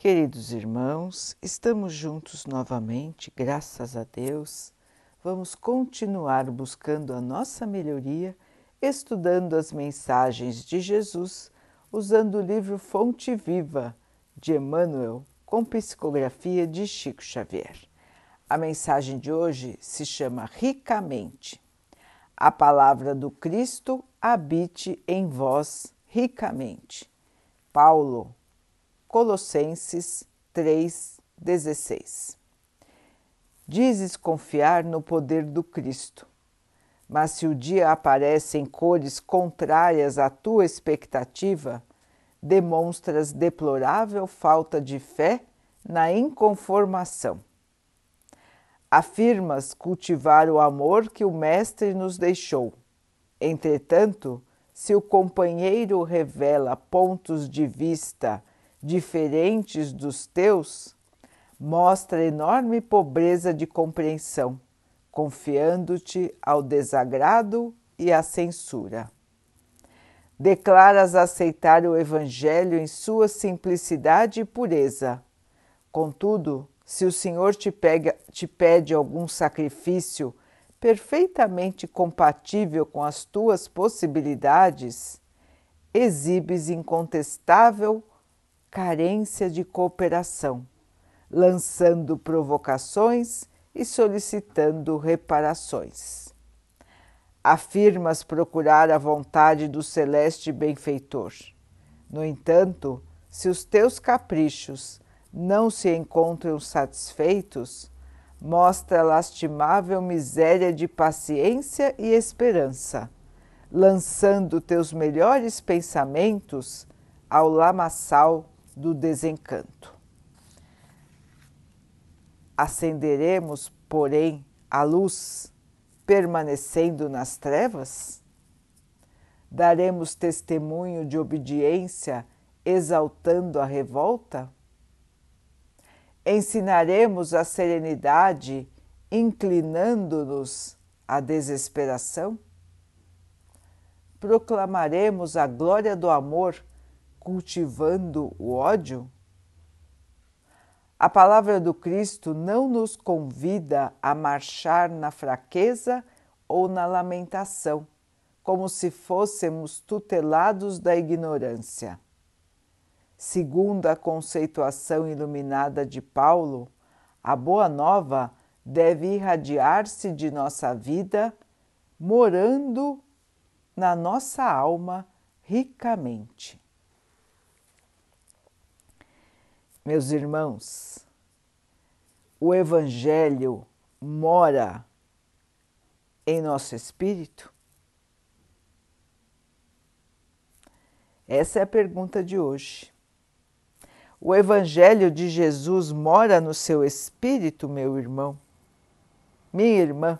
Queridos irmãos, estamos juntos novamente, graças a Deus. Vamos continuar buscando a nossa melhoria, estudando as mensagens de Jesus, usando o livro Fonte Viva de Emmanuel, com psicografia de Chico Xavier. A mensagem de hoje se chama Ricamente. A palavra do Cristo habite em vós ricamente. Paulo, Colossenses 3,16. Dizes confiar no poder do Cristo, mas se o dia aparece em cores contrárias à tua expectativa, demonstras deplorável falta de fé na inconformação. Afirmas cultivar o amor que o Mestre nos deixou. Entretanto, se o companheiro revela pontos de vista diferentes dos teus, mostra enorme pobreza de compreensão, confiando-te ao desagrado e à censura. Declaras aceitar o Evangelho em sua simplicidade e pureza. Contudo, se o Senhor te, pega, te pede algum sacrifício perfeitamente compatível com as tuas possibilidades, exibes incontestável carência de cooperação, lançando provocações e solicitando reparações. Afirmas procurar a vontade do celeste benfeitor. No entanto, se os teus caprichos não se encontram satisfeitos, mostra lastimável miséria de paciência e esperança, lançando teus melhores pensamentos ao lamaçal do desencanto. Acenderemos, porém, a luz permanecendo nas trevas? Daremos testemunho de obediência exaltando a revolta? Ensinaremos a serenidade inclinando-nos à desesperação? Proclamaremos a glória do amor cultivando o ódio? A palavra do Cristo não nos convida a marchar na fraqueza ou na lamentação, como se fôssemos tutelados da ignorância. Segundo a conceituação iluminada de Paulo, a Boa Nova deve irradiar-se de nossa vida, morando na nossa alma ricamente. Meus irmãos, o Evangelho mora em nosso espírito? Essa é a pergunta de hoje. O Evangelho de Jesus mora no seu espírito, meu irmão, minha irmã?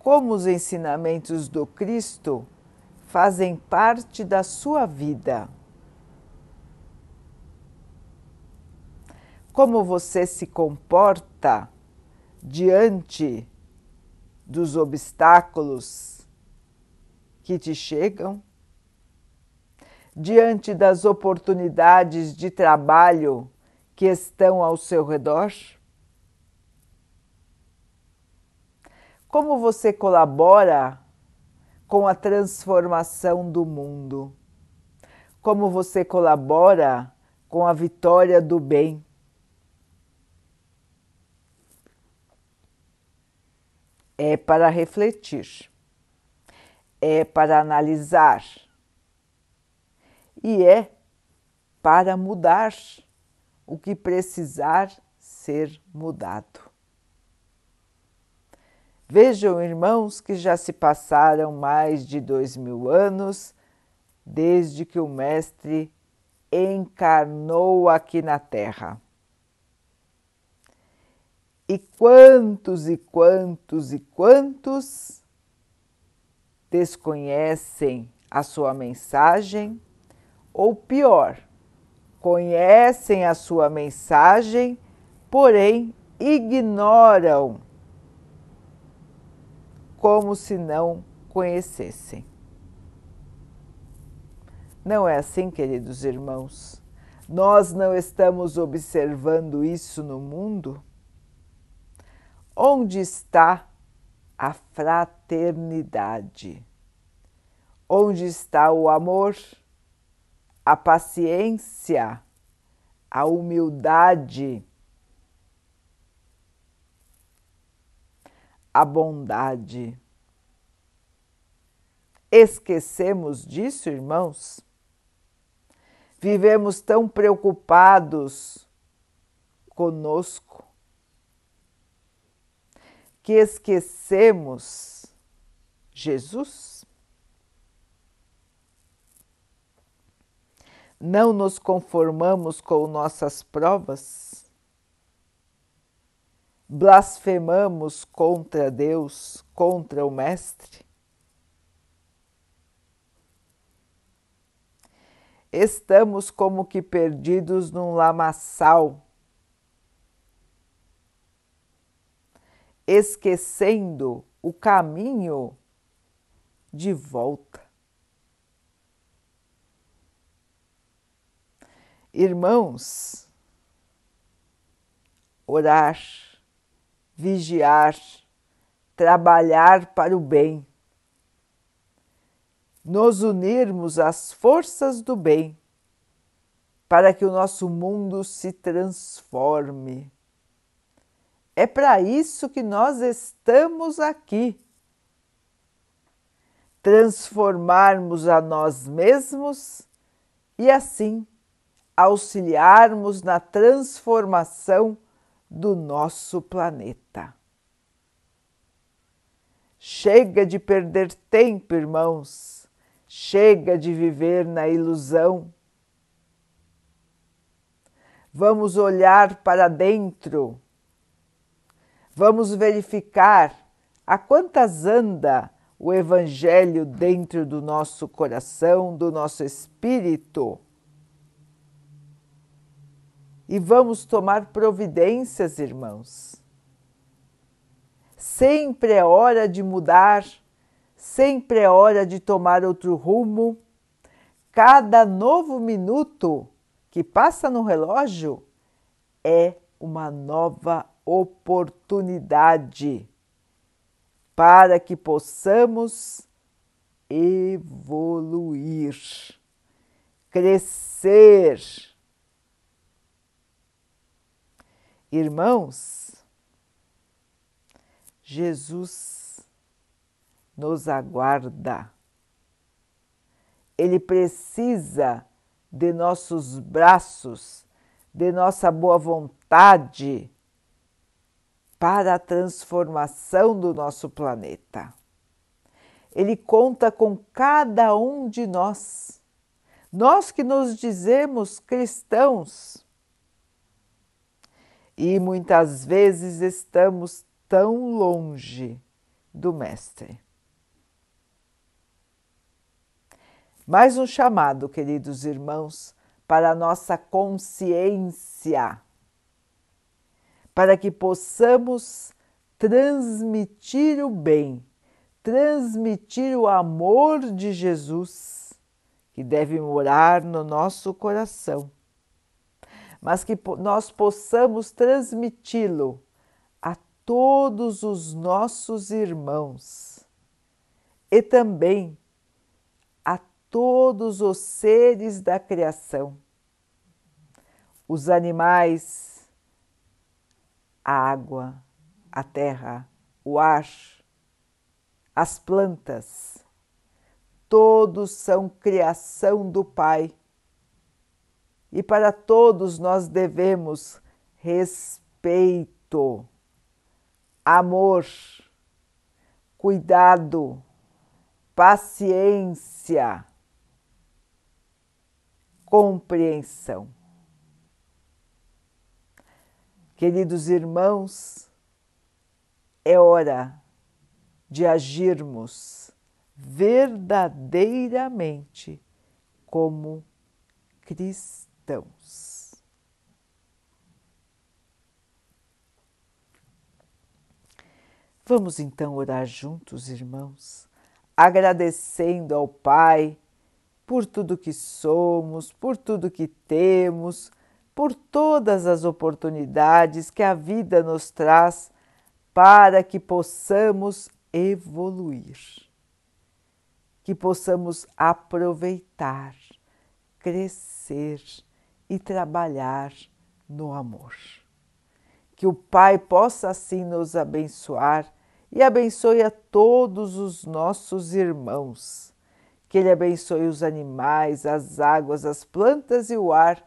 Como os ensinamentos do Cristo fazem parte da sua vida? Como você se comporta diante dos obstáculos que te chegam, diante das oportunidades de trabalho que estão ao seu redor? Como você colabora com a transformação do mundo? Como você colabora com a vitória do bem? É para refletir, é para analisar e é para mudar o que precisar ser mudado. Vejam, irmãos, que já se passaram mais de dois mil anos desde que o Mestre encarnou aqui na Terra. E quantos e quantos e quantos desconhecem a sua mensagem, ou pior, conhecem a sua mensagem, porém ignoram como se não conhecessem. Não é assim, queridos irmãos? Nós não estamos observando isso no mundo? Onde está a fraternidade? Onde está o amor, a paciência, a humildade, a bondade? Esquecemos disso, irmãos? Vivemos tão preocupados conosco que esquecemos Jesus? Não nos conformamos com nossas provas? Blasfemamos contra Deus, contra o Mestre? estamos como que perdidos num lamaçal, esquecendo o caminho de volta. Irmãos, orar, vigiar, trabalhar para o bem nos unirmos às forças do bem para que o nosso mundo se transforme. É para isso que nós estamos aqui. Transformarmos a nós mesmos e assim auxiliarmos na transformação do nosso planeta. Chega de perder tempo, irmãos Chega de viver na ilusão. Vamos olhar para dentro. Vamos verificar a quantas anda o Evangelho dentro do nosso coração, do nosso espírito. E vamos tomar providências, irmãos. Sempre é hora de mudar Sempre é hora de tomar outro rumo. Cada novo minuto que passa no relógio é uma nova oportunidade para que possamos evoluir, crescer. Irmãos, Jesus nos aguarda. Ele precisa de nossos braços, de nossa boa vontade para a transformação do nosso planeta. Ele conta com cada um de nós, nós que nos dizemos cristãos. E muitas vezes estamos tão longe do Mestre. Mais um chamado, queridos irmãos, para a nossa consciência, para que possamos transmitir o bem, transmitir o amor de Jesus, que deve morar no nosso coração, mas que nós possamos transmiti-lo a todos os nossos irmãos e também todos os seres da criação, os animais, a água, a terra, o ar, as plantas, todos são criação do Pai. E para todos nós devemos respeito, amor, cuidado, paciência compreensão. Queridos irmãos, é hora de agirmos verdadeiramente como cristãos. Vamos então orar juntos, irmãos, agradecendo ao Pai por tudo que somos, por tudo que temos, por todas as oportunidades que a vida nos traz para que possamos evoluir, que possamos aproveitar, crescer e trabalhar no amor. Que o Pai possa assim nos abençoar e abençoe a todos os nossos irmãos. Que Ele abençoe os animais, as águas, as plantas e o ar